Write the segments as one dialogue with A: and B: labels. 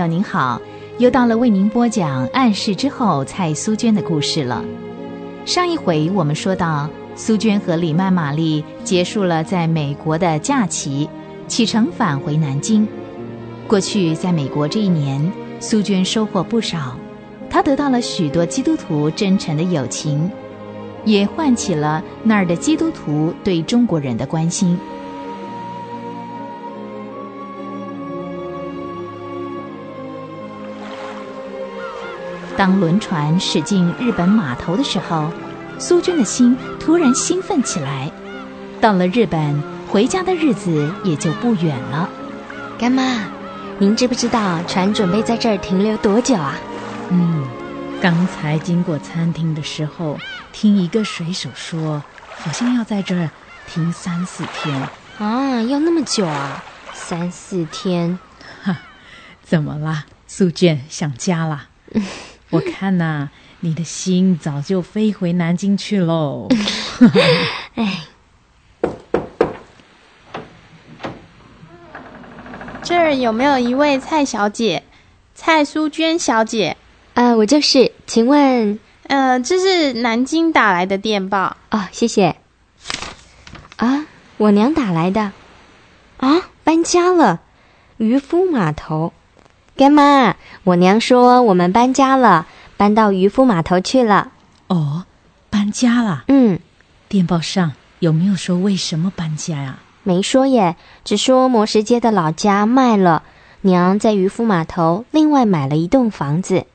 A: 友您好，又到了为您播讲《暗示之后》蔡苏娟的故事了。上一回我们说到，苏娟和李曼玛丽结束了在美国的假期，启程返回南京。过去在美国这一年，苏娟收获不少，她得到了许多基督徒真诚的友情，也唤起了那儿的基督徒对中国人的关心。当轮船驶进日本码头的时候，苏娟的心突然兴奋起来。到了日本，回家的日子也就不远了。
B: 干妈，您知不知道船准备在这儿停留多久啊？
C: 嗯，刚才经过餐厅的时候，听一个水手说，好像要在这儿停三四天。
B: 啊，要那么久啊？三四天？
C: 哈，怎么了，苏娟？想家了？我看呐，你的心早就飞回南京去喽。
B: 哎，
D: 这儿有没有一位蔡小姐？蔡淑娟小姐？
B: 啊，我就是。请问，
D: 呃，这是南京打来的电报。
B: 哦，谢谢。啊，我娘打来的。啊，搬家了，渔夫码头。干妈，我娘说我们搬家了，搬到渔夫码头去了。
C: 哦，搬家了。
B: 嗯，
C: 电报上有没有说为什么搬家呀？
B: 没说耶，只说磨石街的老家卖了，娘在渔夫码头另外买了一栋房子。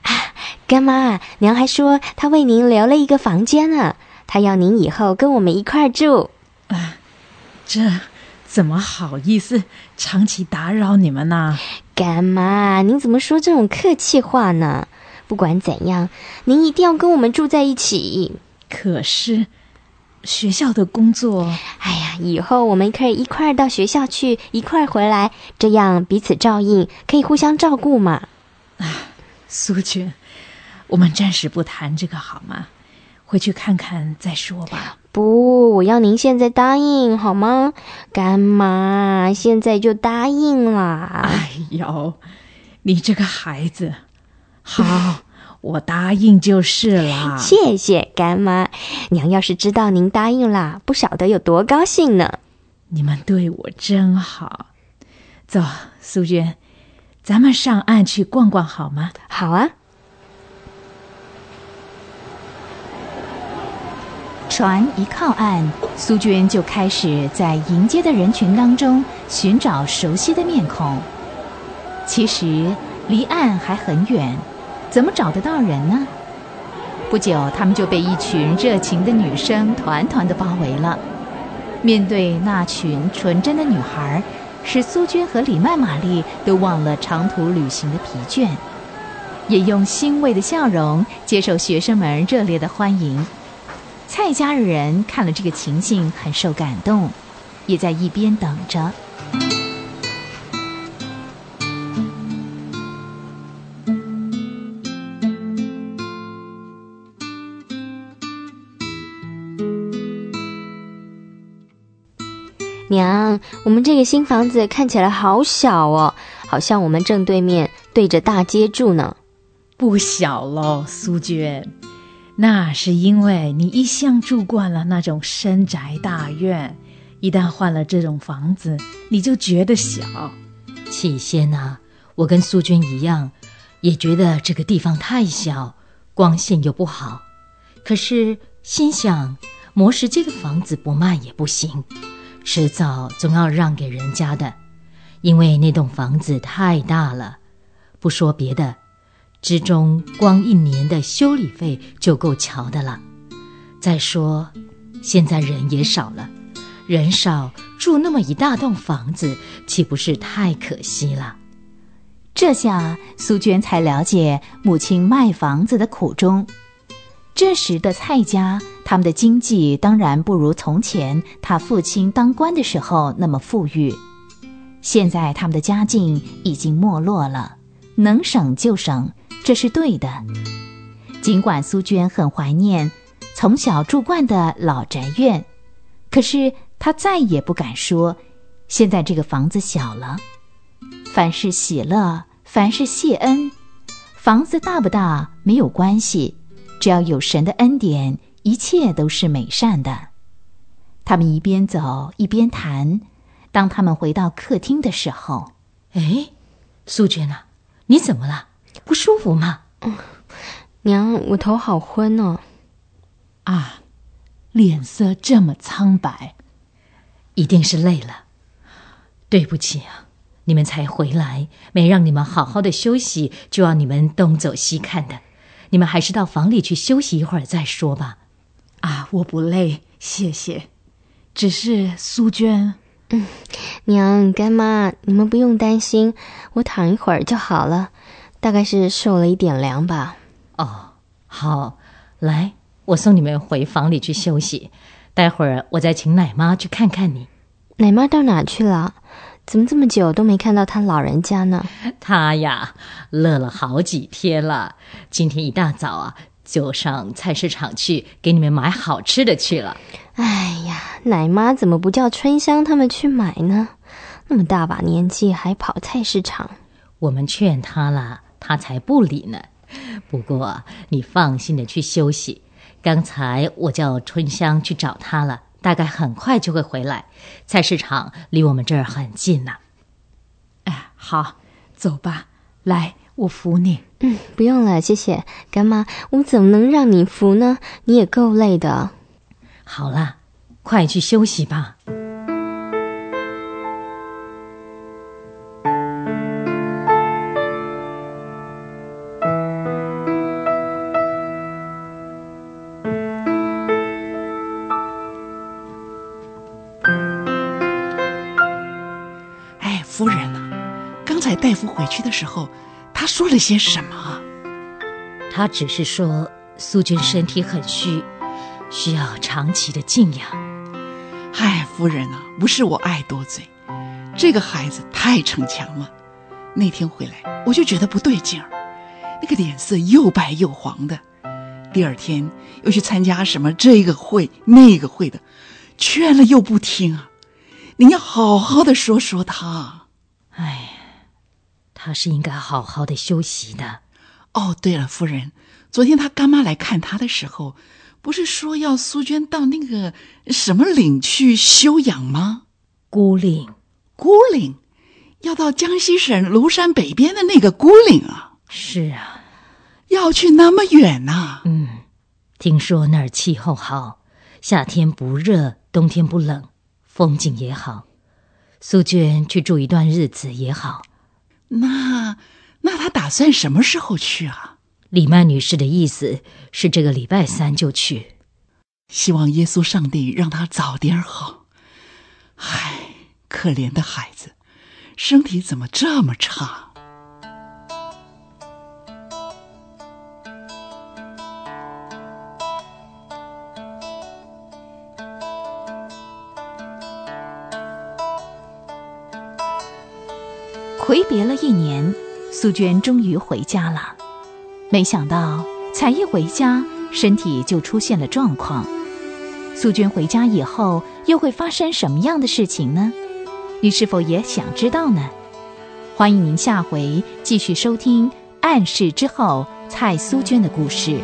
B: 啊，干妈，娘还说她为您留了一个房间呢，她要您以后跟我们一块住。
C: 啊，这。怎么好意思长期打扰你们呢？
B: 干妈，您怎么说这种客气话呢？不管怎样，您一定要跟我们住在一起。
C: 可是学校的工作……
B: 哎呀，以后我们可以一块儿到学校去，一块儿回来，这样彼此照应，可以互相照顾嘛。
C: 啊，苏娟，我们暂时不谈这个好吗？回去看看再说吧。
B: 不，我要您现在答应好吗？干妈，现在就答应啦！
C: 哎呦，你这个孩子，好，我答应就是了。
B: 谢谢干妈，娘要是知道您答应啦，不晓得有多高兴呢。
C: 你们对我真好。走，苏娟，咱们上岸去逛逛好吗？
B: 好啊。
A: 船一靠岸，苏军就开始在迎接的人群当中寻找熟悉的面孔。其实离岸还很远，怎么找得到人呢？不久，他们就被一群热情的女生团团的包围了。面对那群纯真的女孩，使苏娟和李曼玛丽都忘了长途旅行的疲倦，也用欣慰的笑容接受学生们热烈的欢迎。蔡家人看了这个情形，很受感动，也在一边等着。
B: 娘，我们这个新房子看起来好小哦，好像我们正对面对着大街住呢。
C: 不小喽，苏娟。那是因为你一向住惯了那种深宅大院，一旦换了这种房子，你就觉得小。
E: 起先呢，我跟苏娟一样，也觉得这个地方太小，光线又不好。可是心想，磨石街的房子不卖也不行，迟早总要让给人家的，因为那栋房子太大了。不说别的。之中，光一年的修理费就够瞧的了。再说，现在人也少了，人少住那么一大栋房子，岂不是太可惜了？
A: 这下苏娟才了解母亲卖房子的苦衷。这时的蔡家，他们的经济当然不如从前他父亲当官的时候那么富裕。现在他们的家境已经没落了，能省就省。这是对的。尽管苏娟很怀念从小住惯的老宅院，可是她再也不敢说现在这个房子小了。凡是喜乐，凡是谢恩，房子大不大没有关系，只要有神的恩典，一切都是美善的。他们一边走一边谈。当他们回到客厅的时候，
E: 哎，苏娟呐，你怎么了？不舒服吗？
B: 娘，我头好昏哦。
C: 啊，脸色这么苍白，
E: 一定是累了。对不起啊，你们才回来，没让你们好好的休息，就要你们东走西看的。你们还是到房里去休息一会儿再说吧。
C: 啊，我不累，谢谢。只是苏娟，
B: 嗯，娘干妈，你们不用担心，我躺一会儿就好了，大概是受了一点凉吧。
E: 哦，好，来，我送你们回房里去休息，待会儿我再请奶妈去看看你。
B: 奶妈到哪去了？怎么这么久都没看到她老人家呢？
E: 她呀，乐了好几天了，今天一大早啊。就上菜市场去给你们买好吃的去了。
B: 哎呀，奶妈怎么不叫春香他们去买呢？那么大把年纪还跑菜市场？
E: 我们劝她了，他才不理呢。不过你放心的去休息。刚才我叫春香去找他了，大概很快就会回来。菜市场离我们这儿很近呢。
C: 哎，好，走吧，来。我扶你，
B: 嗯，不用了，谢谢干妈。我怎么能让你扶呢？你也够累的。
E: 好了，快去休息吧。
F: 夫人呐，刚才大夫回去的时候。他说了些什么？
E: 他只是说苏娟身体很虚，需要长期的静养。
F: 唉，夫人啊，不是我爱多嘴，这个孩子太逞强了。那天回来我就觉得不对劲儿，那个脸色又白又黄的。第二天又去参加什么这个会那个会的，劝了又不听啊！您要好好的说说他。
E: 唉。他是应该好好的休息的。
F: 哦，对了，夫人，昨天他干妈来看他的时候，不是说要苏娟到那个什么岭去休养吗？
E: 孤岭，
F: 孤岭，要到江西省庐山北边的那个孤岭啊。
E: 是啊，
F: 要去那么远呐。
E: 嗯，听说那儿气候好，夏天不热，冬天不冷，风景也好。苏娟去住一段日子也好。
F: 那，那他打算什么时候去啊？
E: 李曼女士的意思是这个礼拜三就去。
F: 希望耶稣上帝让他早点好。唉，可怜的孩子，身体怎么这么差？
A: 回别了一年，苏娟终于回家了。没想到才一回家，身体就出现了状况。苏娟回家以后又会发生什么样的事情呢？你是否也想知道呢？欢迎您下回继续收听《暗示之后》蔡苏娟的故事。